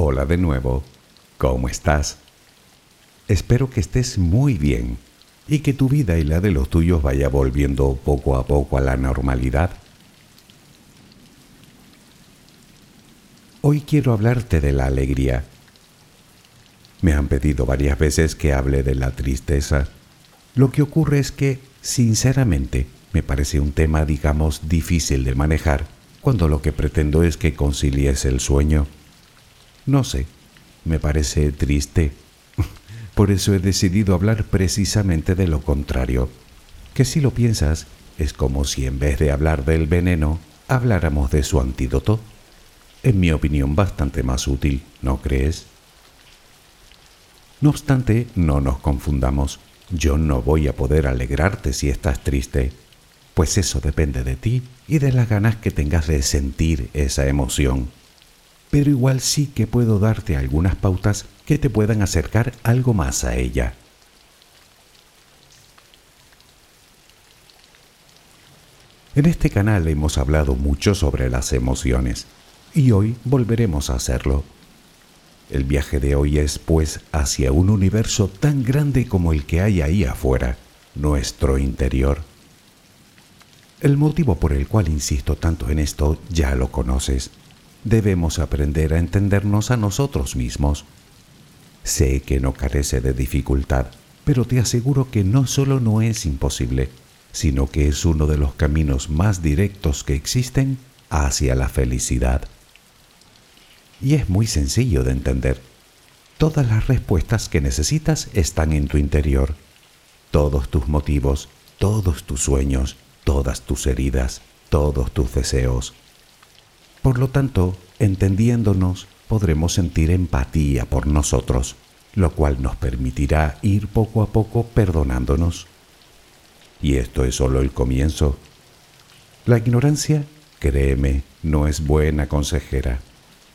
Hola de nuevo. ¿Cómo estás? Espero que estés muy bien y que tu vida y la de los tuyos vaya volviendo poco a poco a la normalidad. Hoy quiero hablarte de la alegría. Me han pedido varias veces que hable de la tristeza. Lo que ocurre es que, sinceramente, me parece un tema, digamos, difícil de manejar cuando lo que pretendo es que concilies el sueño. No sé, me parece triste. Por eso he decidido hablar precisamente de lo contrario, que si lo piensas, es como si en vez de hablar del veneno, habláramos de su antídoto. En mi opinión, bastante más útil, ¿no crees? No obstante, no nos confundamos. Yo no voy a poder alegrarte si estás triste, pues eso depende de ti y de las ganas que tengas de sentir esa emoción pero igual sí que puedo darte algunas pautas que te puedan acercar algo más a ella. En este canal hemos hablado mucho sobre las emociones y hoy volveremos a hacerlo. El viaje de hoy es pues hacia un universo tan grande como el que hay ahí afuera, nuestro interior. El motivo por el cual insisto tanto en esto ya lo conoces debemos aprender a entendernos a nosotros mismos. Sé que no carece de dificultad, pero te aseguro que no solo no es imposible, sino que es uno de los caminos más directos que existen hacia la felicidad. Y es muy sencillo de entender. Todas las respuestas que necesitas están en tu interior. Todos tus motivos, todos tus sueños, todas tus heridas, todos tus deseos. Por lo tanto, entendiéndonos, podremos sentir empatía por nosotros, lo cual nos permitirá ir poco a poco perdonándonos. Y esto es solo el comienzo. La ignorancia, créeme, no es buena consejera.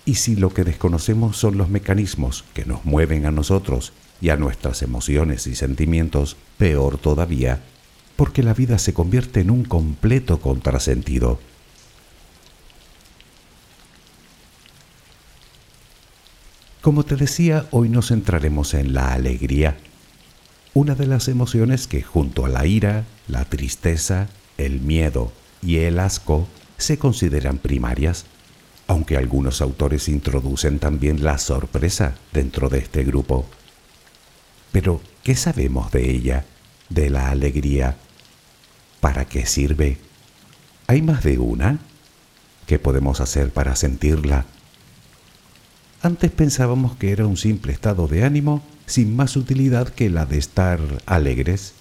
Y si lo que desconocemos son los mecanismos que nos mueven a nosotros y a nuestras emociones y sentimientos, peor todavía, porque la vida se convierte en un completo contrasentido Como te decía, hoy nos centraremos en la alegría, una de las emociones que junto a la ira, la tristeza, el miedo y el asco se consideran primarias, aunque algunos autores introducen también la sorpresa dentro de este grupo. Pero, ¿qué sabemos de ella, de la alegría? ¿Para qué sirve? ¿Hay más de una? ¿Qué podemos hacer para sentirla? Antes pensábamos que era un simple estado de ánimo sin más utilidad que la de estar alegres.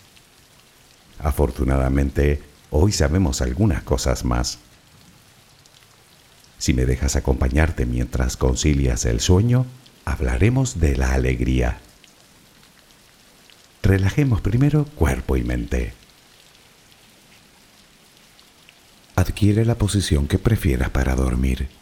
Afortunadamente, hoy sabemos algunas cosas más. Si me dejas acompañarte mientras concilias el sueño, hablaremos de la alegría. Relajemos primero cuerpo y mente. Adquiere la posición que prefieras para dormir.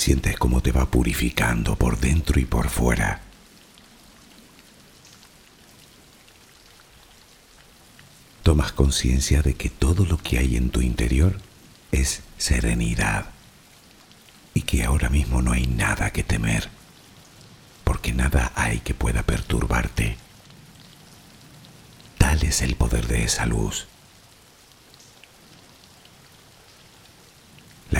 Sientes cómo te va purificando por dentro y por fuera. Tomas conciencia de que todo lo que hay en tu interior es serenidad y que ahora mismo no hay nada que temer, porque nada hay que pueda perturbarte. Tal es el poder de esa luz. La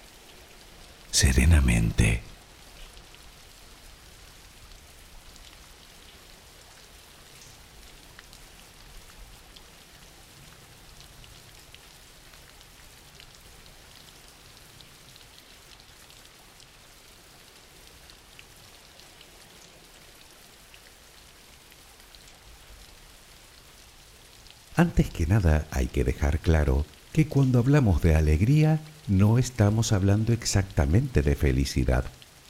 serenamente. Antes que nada hay que dejar claro que cuando hablamos de alegría no estamos hablando exactamente de felicidad,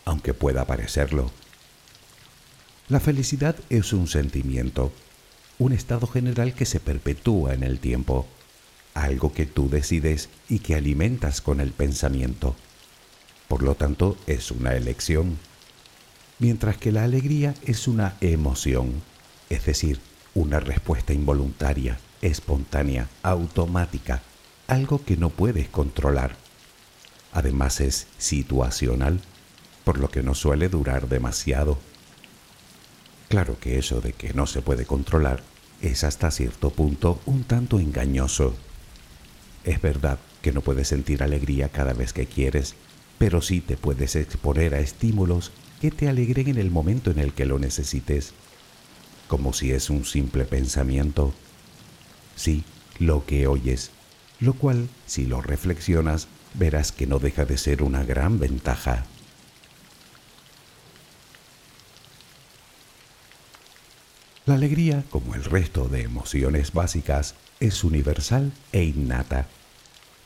aunque pueda parecerlo. La felicidad es un sentimiento, un estado general que se perpetúa en el tiempo, algo que tú decides y que alimentas con el pensamiento. Por lo tanto, es una elección. Mientras que la alegría es una emoción, es decir, una respuesta involuntaria espontánea, automática, algo que no puedes controlar. Además es situacional, por lo que no suele durar demasiado. Claro que eso de que no se puede controlar es hasta cierto punto un tanto engañoso. Es verdad que no puedes sentir alegría cada vez que quieres, pero sí te puedes exponer a estímulos que te alegren en el momento en el que lo necesites, como si es un simple pensamiento sí, lo que oyes, lo cual, si lo reflexionas, verás que no deja de ser una gran ventaja. La alegría, como el resto de emociones básicas, es universal e innata,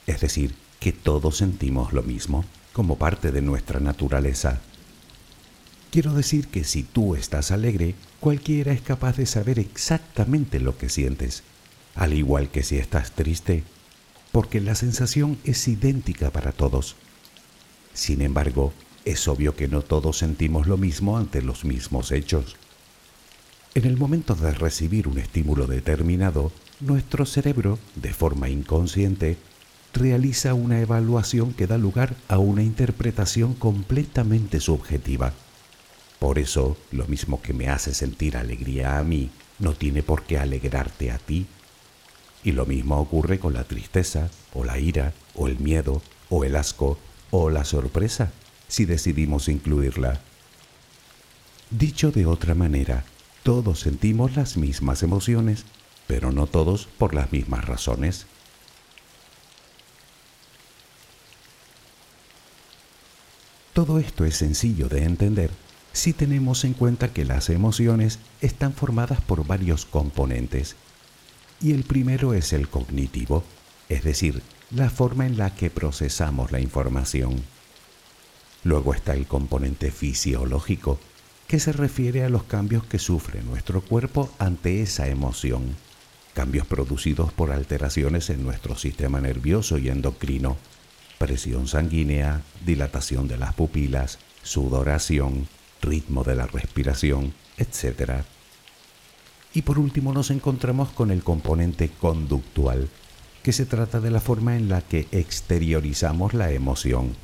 es decir, que todos sentimos lo mismo como parte de nuestra naturaleza. Quiero decir que si tú estás alegre, cualquiera es capaz de saber exactamente lo que sientes al igual que si estás triste, porque la sensación es idéntica para todos. Sin embargo, es obvio que no todos sentimos lo mismo ante los mismos hechos. En el momento de recibir un estímulo determinado, nuestro cerebro, de forma inconsciente, realiza una evaluación que da lugar a una interpretación completamente subjetiva. Por eso, lo mismo que me hace sentir alegría a mí, no tiene por qué alegrarte a ti. Y lo mismo ocurre con la tristeza, o la ira, o el miedo, o el asco, o la sorpresa, si decidimos incluirla. Dicho de otra manera, todos sentimos las mismas emociones, pero no todos por las mismas razones. Todo esto es sencillo de entender si tenemos en cuenta que las emociones están formadas por varios componentes. Y el primero es el cognitivo, es decir, la forma en la que procesamos la información. Luego está el componente fisiológico, que se refiere a los cambios que sufre nuestro cuerpo ante esa emoción, cambios producidos por alteraciones en nuestro sistema nervioso y endocrino presión sanguínea, dilatación de las pupilas, sudoración, ritmo de la respiración, etc. Y por último nos encontramos con el componente conductual, que se trata de la forma en la que exteriorizamos la emoción,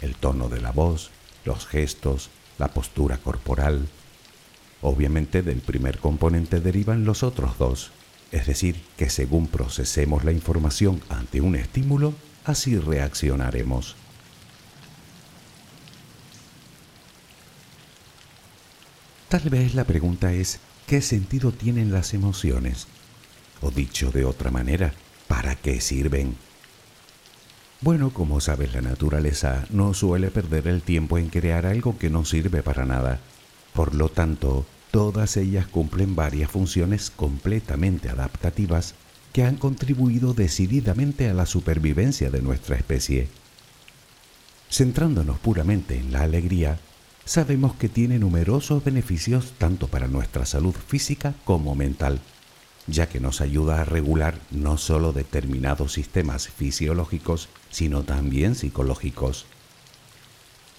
el tono de la voz, los gestos, la postura corporal. Obviamente del primer componente derivan los otros dos, es decir, que según procesemos la información ante un estímulo, así reaccionaremos. Tal vez la pregunta es, ¿qué sentido tienen las emociones? O dicho de otra manera, ¿para qué sirven? Bueno, como sabes, la naturaleza no suele perder el tiempo en crear algo que no sirve para nada. Por lo tanto, todas ellas cumplen varias funciones completamente adaptativas que han contribuido decididamente a la supervivencia de nuestra especie. Centrándonos puramente en la alegría, sabemos que tiene numerosos beneficios tanto para nuestra salud física como mental, ya que nos ayuda a regular no solo determinados sistemas fisiológicos, sino también psicológicos.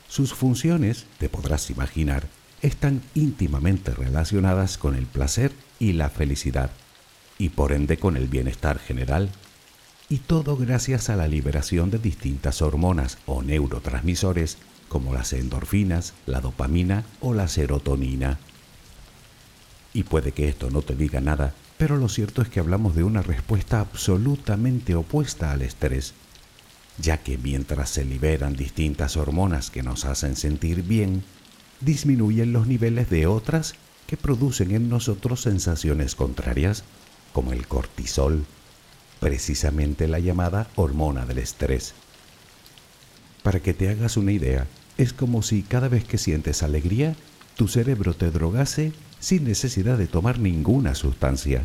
Sus funciones, te podrás imaginar, están íntimamente relacionadas con el placer y la felicidad y por ende con el bienestar general. Y todo gracias a la liberación de distintas hormonas o neurotransmisores como las endorfinas, la dopamina o la serotonina. Y puede que esto no te diga nada, pero lo cierto es que hablamos de una respuesta absolutamente opuesta al estrés, ya que mientras se liberan distintas hormonas que nos hacen sentir bien, disminuyen los niveles de otras que producen en nosotros sensaciones contrarias como el cortisol, precisamente la llamada hormona del estrés. Para que te hagas una idea, es como si cada vez que sientes alegría, tu cerebro te drogase sin necesidad de tomar ninguna sustancia.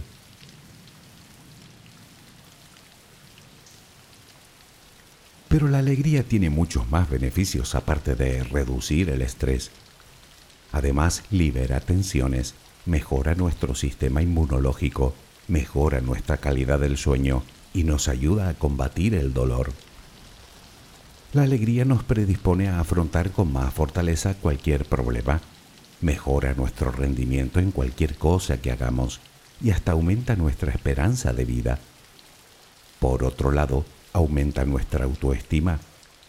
Pero la alegría tiene muchos más beneficios aparte de reducir el estrés. Además, libera tensiones, mejora nuestro sistema inmunológico mejora nuestra calidad del sueño y nos ayuda a combatir el dolor. La alegría nos predispone a afrontar con más fortaleza cualquier problema, mejora nuestro rendimiento en cualquier cosa que hagamos y hasta aumenta nuestra esperanza de vida. Por otro lado, aumenta nuestra autoestima,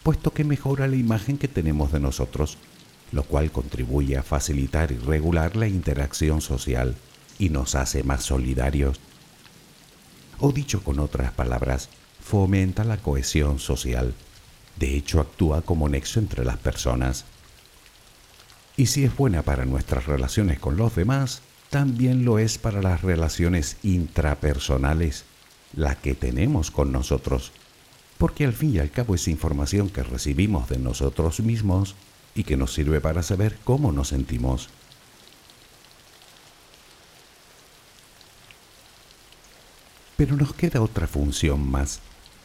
puesto que mejora la imagen que tenemos de nosotros, lo cual contribuye a facilitar y regular la interacción social y nos hace más solidarios. O dicho con otras palabras, fomenta la cohesión social. De hecho, actúa como nexo entre las personas. Y si es buena para nuestras relaciones con los demás, también lo es para las relaciones intrapersonales, la que tenemos con nosotros. Porque al fin y al cabo es información que recibimos de nosotros mismos y que nos sirve para saber cómo nos sentimos. Pero nos queda otra función más,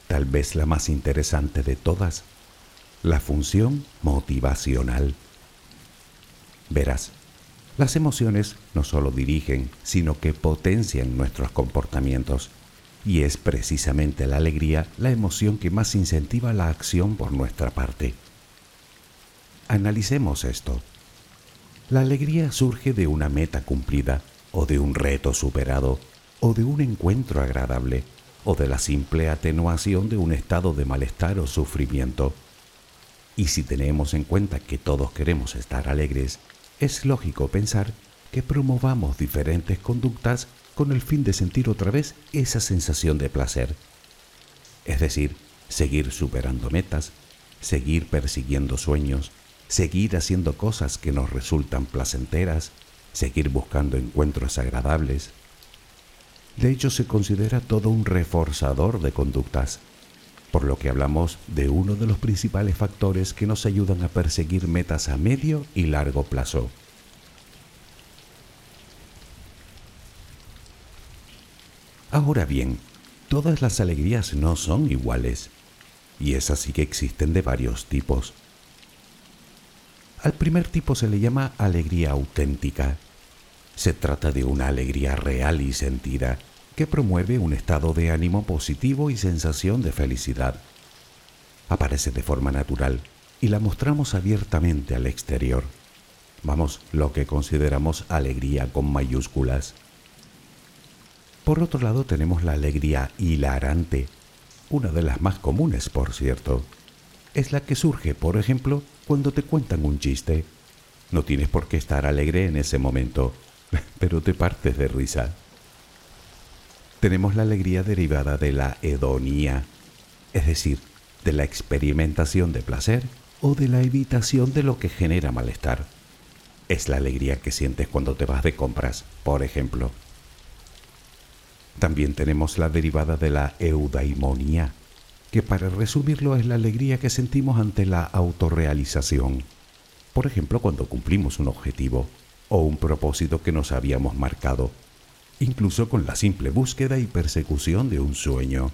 tal vez la más interesante de todas, la función motivacional. Verás, las emociones no solo dirigen, sino que potencian nuestros comportamientos, y es precisamente la alegría la emoción que más incentiva la acción por nuestra parte. Analicemos esto. La alegría surge de una meta cumplida, o de un reto superado, o de un encuentro agradable, o de la simple atenuación de un estado de malestar o sufrimiento. Y si tenemos en cuenta que todos queremos estar alegres, es lógico pensar que promovamos diferentes conductas con el fin de sentir otra vez esa sensación de placer. Es decir, seguir superando metas, seguir persiguiendo sueños, seguir haciendo cosas que nos resultan placenteras, seguir buscando encuentros agradables. De hecho, se considera todo un reforzador de conductas, por lo que hablamos de uno de los principales factores que nos ayudan a perseguir metas a medio y largo plazo. Ahora bien, todas las alegrías no son iguales, y es así que existen de varios tipos. Al primer tipo se le llama alegría auténtica. Se trata de una alegría real y sentida que promueve un estado de ánimo positivo y sensación de felicidad. Aparece de forma natural y la mostramos abiertamente al exterior. Vamos, lo que consideramos alegría con mayúsculas. Por otro lado tenemos la alegría hilarante, una de las más comunes, por cierto. Es la que surge, por ejemplo, cuando te cuentan un chiste. No tienes por qué estar alegre en ese momento, pero te partes de risa. Tenemos la alegría derivada de la hedonía, es decir, de la experimentación de placer o de la evitación de lo que genera malestar. Es la alegría que sientes cuando te vas de compras, por ejemplo. También tenemos la derivada de la eudaimonía, que para resumirlo es la alegría que sentimos ante la autorrealización. Por ejemplo, cuando cumplimos un objetivo o un propósito que nos habíamos marcado, incluso con la simple búsqueda y persecución de un sueño.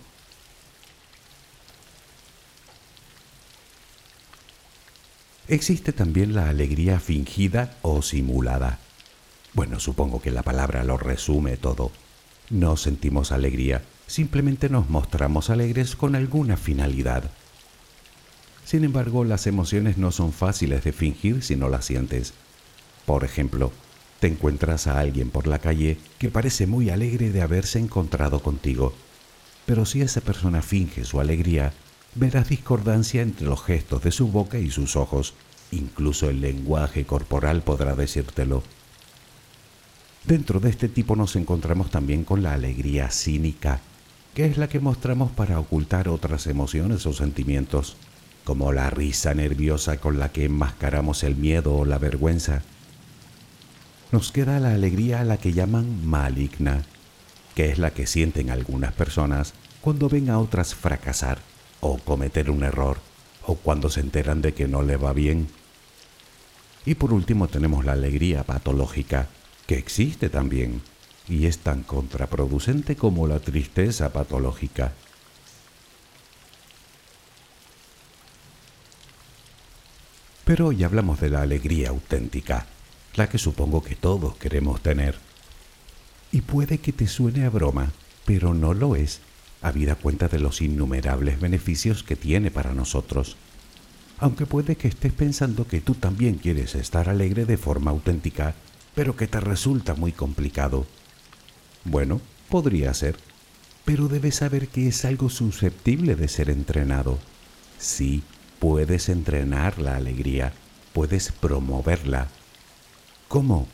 Existe también la alegría fingida o simulada. Bueno, supongo que la palabra lo resume todo. No sentimos alegría, simplemente nos mostramos alegres con alguna finalidad. Sin embargo, las emociones no son fáciles de fingir si no las sientes. Por ejemplo, te encuentras a alguien por la calle que parece muy alegre de haberse encontrado contigo, pero si esa persona finge su alegría, verás discordancia entre los gestos de su boca y sus ojos, incluso el lenguaje corporal podrá decírtelo. Dentro de este tipo nos encontramos también con la alegría cínica, que es la que mostramos para ocultar otras emociones o sentimientos, como la risa nerviosa con la que enmascaramos el miedo o la vergüenza. Nos queda la alegría a la que llaman maligna, que es la que sienten algunas personas cuando ven a otras fracasar o cometer un error o cuando se enteran de que no le va bien. Y por último tenemos la alegría patológica, que existe también y es tan contraproducente como la tristeza patológica. Pero hoy hablamos de la alegría auténtica, la que supongo que todos queremos tener. Y puede que te suene a broma, pero no lo es, habida cuenta de los innumerables beneficios que tiene para nosotros. Aunque puede que estés pensando que tú también quieres estar alegre de forma auténtica pero que te resulta muy complicado. Bueno, podría ser, pero debes saber que es algo susceptible de ser entrenado. Sí, puedes entrenar la alegría, puedes promoverla. ¿Cómo?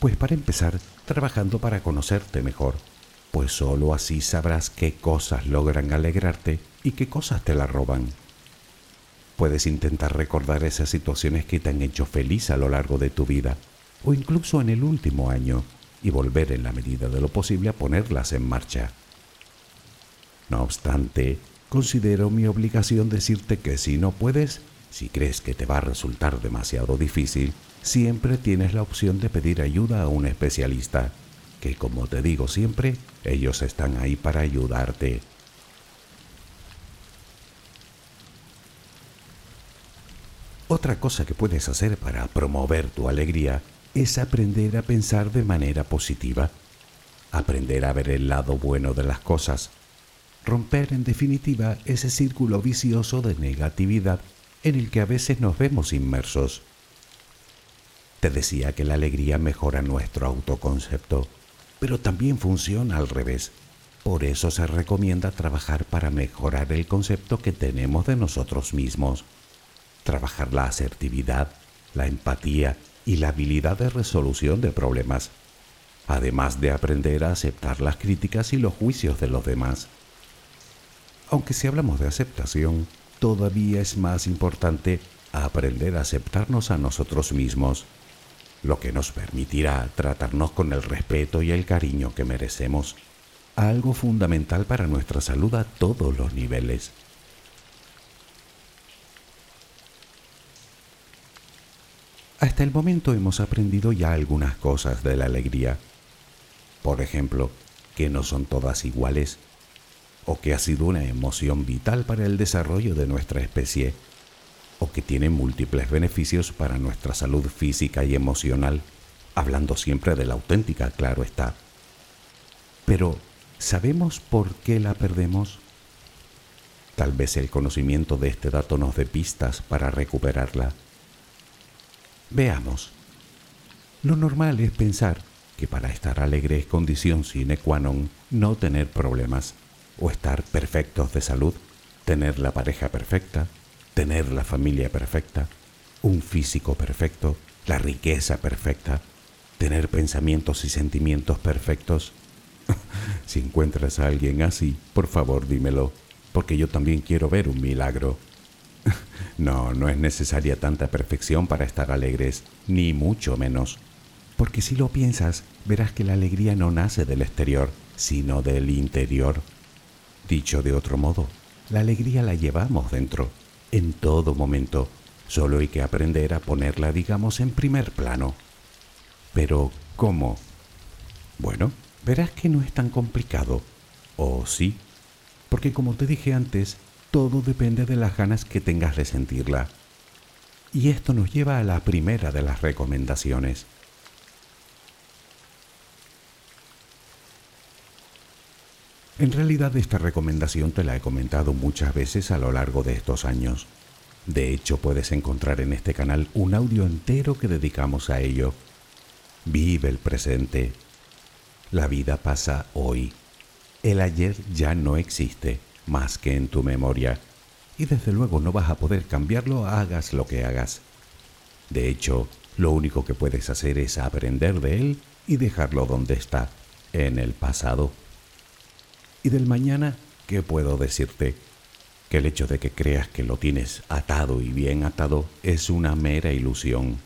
Pues para empezar, trabajando para conocerte mejor, pues sólo así sabrás qué cosas logran alegrarte y qué cosas te la roban. Puedes intentar recordar esas situaciones que te han hecho feliz a lo largo de tu vida o incluso en el último año y volver en la medida de lo posible a ponerlas en marcha. No obstante, considero mi obligación decirte que si no puedes, si crees que te va a resultar demasiado difícil, siempre tienes la opción de pedir ayuda a un especialista, que como te digo siempre, ellos están ahí para ayudarte. Otra cosa que puedes hacer para promover tu alegría es aprender a pensar de manera positiva. aprender a ver el lado bueno de las cosas, romper en definitiva ese círculo vicioso de negatividad en el que a veces nos vemos inmersos. Te decía que la alegría mejora nuestro autoconcepto, pero también funciona al revés. Por eso se recomienda trabajar para mejorar el concepto que tenemos de nosotros mismos. Trabajar la asertividad, la empatía y la habilidad de resolución de problemas, además de aprender a aceptar las críticas y los juicios de los demás. Aunque si hablamos de aceptación, todavía es más importante aprender a aceptarnos a nosotros mismos, lo que nos permitirá tratarnos con el respeto y el cariño que merecemos, algo fundamental para nuestra salud a todos los niveles. Hasta el momento hemos aprendido ya algunas cosas de la alegría. Por ejemplo, que no son todas iguales o que ha sido una emoción vital para el desarrollo de nuestra especie, o que tiene múltiples beneficios para nuestra salud física y emocional, hablando siempre de la auténtica, claro está. Pero, ¿sabemos por qué la perdemos? Tal vez el conocimiento de este dato nos dé pistas para recuperarla. Veamos. Lo normal es pensar que para estar alegre es condición sine qua non no tener problemas o estar perfectos de salud, tener la pareja perfecta, tener la familia perfecta, un físico perfecto, la riqueza perfecta, tener pensamientos y sentimientos perfectos. si encuentras a alguien así, por favor dímelo, porque yo también quiero ver un milagro. no, no es necesaria tanta perfección para estar alegres, ni mucho menos. Porque si lo piensas, verás que la alegría no nace del exterior, sino del interior. Dicho de otro modo, la alegría la llevamos dentro, en todo momento, solo hay que aprender a ponerla, digamos, en primer plano. Pero, ¿cómo? Bueno, verás que no es tan complicado. ¿O sí? Porque como te dije antes, todo depende de las ganas que tengas de sentirla. Y esto nos lleva a la primera de las recomendaciones. En realidad esta recomendación te la he comentado muchas veces a lo largo de estos años. De hecho, puedes encontrar en este canal un audio entero que dedicamos a ello. Vive el presente. La vida pasa hoy. El ayer ya no existe más que en tu memoria. Y desde luego no vas a poder cambiarlo hagas lo que hagas. De hecho, lo único que puedes hacer es aprender de él y dejarlo donde está, en el pasado. Y del mañana, ¿qué puedo decirte? Que el hecho de que creas que lo tienes atado y bien atado es una mera ilusión.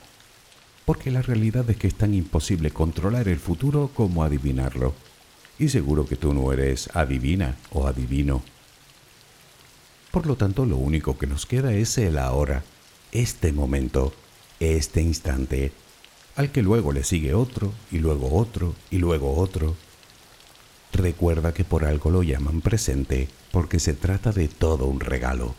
Porque la realidad es que es tan imposible controlar el futuro como adivinarlo. Y seguro que tú no eres adivina o adivino. Por lo tanto, lo único que nos queda es el ahora, este momento, este instante, al que luego le sigue otro, y luego otro, y luego otro, Recuerda que por algo lo llaman presente porque se trata de todo un regalo.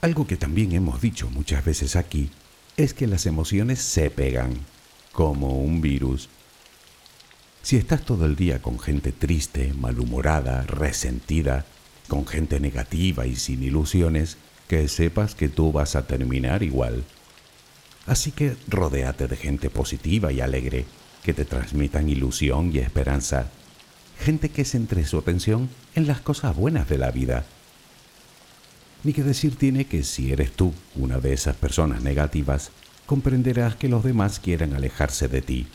Algo que también hemos dicho muchas veces aquí es que las emociones se pegan, como un virus. Si estás todo el día con gente triste, malhumorada, resentida, con gente negativa y sin ilusiones, que sepas que tú vas a terminar igual. Así que rodéate de gente positiva y alegre, que te transmitan ilusión y esperanza. Gente que centre su atención en las cosas buenas de la vida. Ni que decir tiene que si eres tú una de esas personas negativas, comprenderás que los demás quieren alejarse de ti.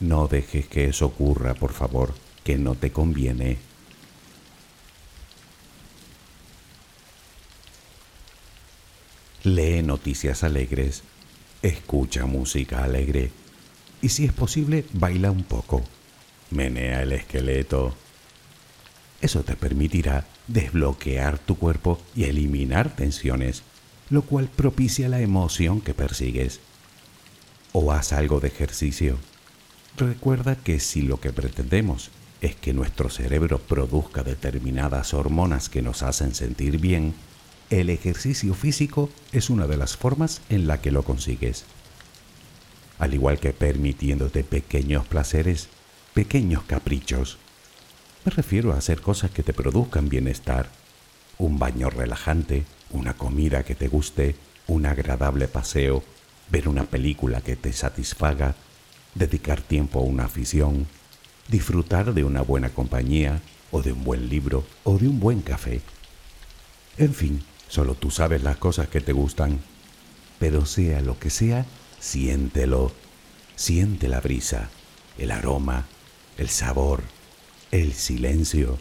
No dejes que eso ocurra, por favor, que no te conviene. Lee noticias alegres escucha música alegre y si es posible, baila un poco. Menea el esqueleto. Eso te permitirá desbloquear tu cuerpo y eliminar tensiones, lo cual propicia la emoción que persigues. O haz algo de ejercicio. Recuerda que si lo que pretendemos es que nuestro cerebro produzca determinadas hormonas que nos hacen sentir bien, el ejercicio físico es una de las formas en la que lo consigues. al igual que permitiéndote pequeños placeres, pequeños caprichos. Me refiero a hacer cosas que te produzcan bienestar, un baño relajante, una comida que te guste, un agradable paseo, ver una película que te satisfaga, dedicar tiempo a una afición, disfrutar de una buena compañía, o de un buen libro, o de un buen café. En fin, solo tú sabes las cosas que te gustan, pero sea lo que sea, siéntelo, siente la brisa, el aroma, el sabor, el silencio.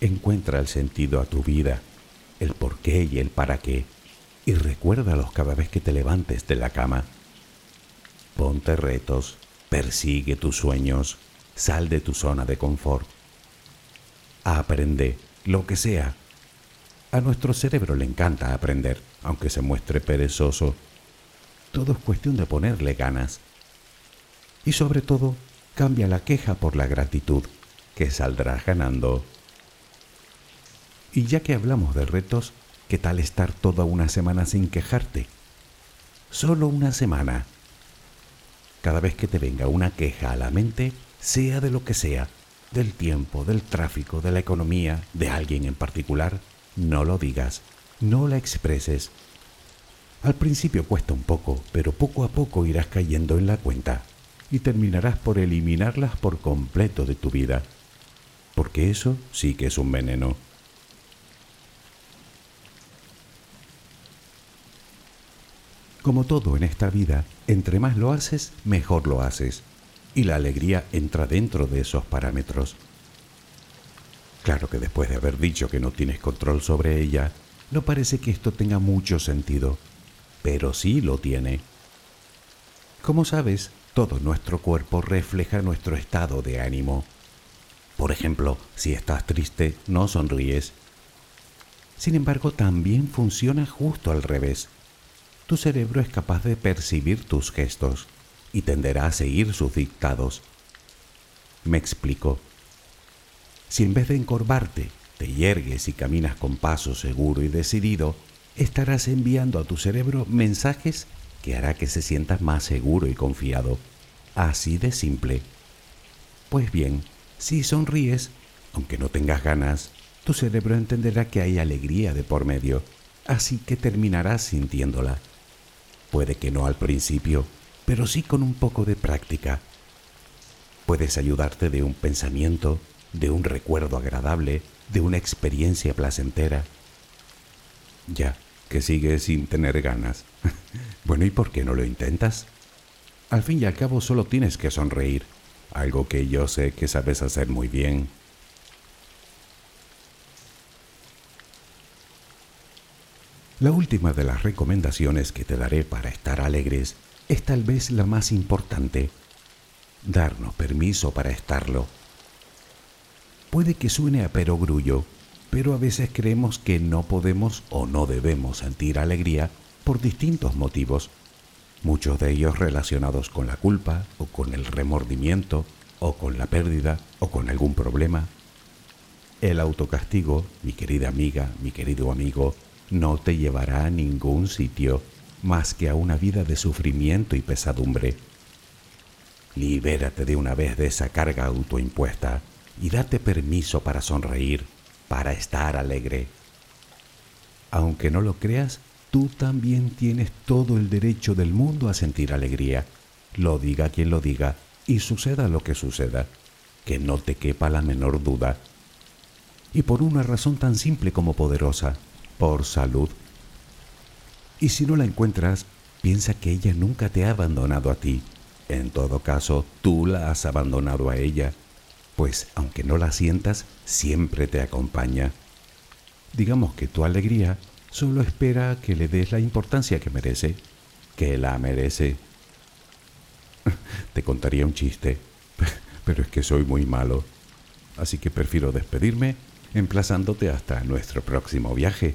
Encuentra el sentido a tu vida, el por qué y el para qué, y recuérdalos cada vez que te levantes de la cama. Ponte retos, persigue tus sueños, sal de tu zona de confort. Aprende lo que sea. A nuestro cerebro le encanta aprender, aunque se muestre perezoso. Todo es cuestión de ponerle ganas. Y sobre todo, cambia la queja por la gratitud, que saldrás ganando. Y ya que hablamos de retos, ¿qué tal estar toda una semana sin quejarte? Solo una semana. Cada vez que te venga una queja a la mente, sea de lo que sea, del tiempo, del tráfico, de la economía, de alguien en particular, no lo digas, no la expreses. Al principio cuesta un poco, pero poco a poco irás cayendo en la cuenta y terminarás por eliminarlas por completo de tu vida, porque eso sí que es un veneno. Como todo en esta vida, entre más lo haces, mejor lo haces. Y la alegría entra dentro de esos parámetros. Claro que después de haber dicho que no tienes control sobre ella, no parece que esto tenga mucho sentido, pero sí lo tiene. Como sabes, todo nuestro cuerpo refleja nuestro estado de ánimo. Por ejemplo, si estás triste, no sonríes. Sin embargo, también funciona justo al revés tu cerebro es capaz de percibir tus gestos y tenderá a seguir sus dictados. Me explico. Si en vez de encorvarte, te yergues y caminas con paso seguro y decidido, estarás enviando a tu cerebro mensajes que hará que se sienta más seguro y confiado. Así de simple. Pues bien, si sonríes, aunque no tengas ganas, tu cerebro entenderá que hay alegría de por medio, así que terminarás sintiéndola. Puede que no al principio, pero sí con un poco de práctica. Puedes ayudarte de un pensamiento, de un recuerdo agradable, de una experiencia placentera. Ya, que sigues sin tener ganas. bueno, ¿y por qué no lo intentas? Al fin y al cabo solo tienes que sonreír, algo que yo sé que sabes hacer muy bien. La última de las recomendaciones que te daré para estar alegres es tal vez la más importante. Darnos permiso para estarlo. Puede que suene a perogrullo, pero a veces creemos que no podemos o no debemos sentir alegría por distintos motivos, muchos de ellos relacionados con la culpa o con el remordimiento o con la pérdida o con algún problema. El autocastigo, mi querida amiga, mi querido amigo, no te llevará a ningún sitio más que a una vida de sufrimiento y pesadumbre. Libérate de una vez de esa carga autoimpuesta y date permiso para sonreír, para estar alegre. Aunque no lo creas, tú también tienes todo el derecho del mundo a sentir alegría, lo diga quien lo diga y suceda lo que suceda, que no te quepa la menor duda. Y por una razón tan simple como poderosa, por salud. Y si no la encuentras, piensa que ella nunca te ha abandonado a ti. En todo caso, tú la has abandonado a ella, pues aunque no la sientas, siempre te acompaña. Digamos que tu alegría solo espera que le des la importancia que merece, que la merece. Te contaría un chiste, pero es que soy muy malo, así que prefiero despedirme emplazándote hasta nuestro próximo viaje.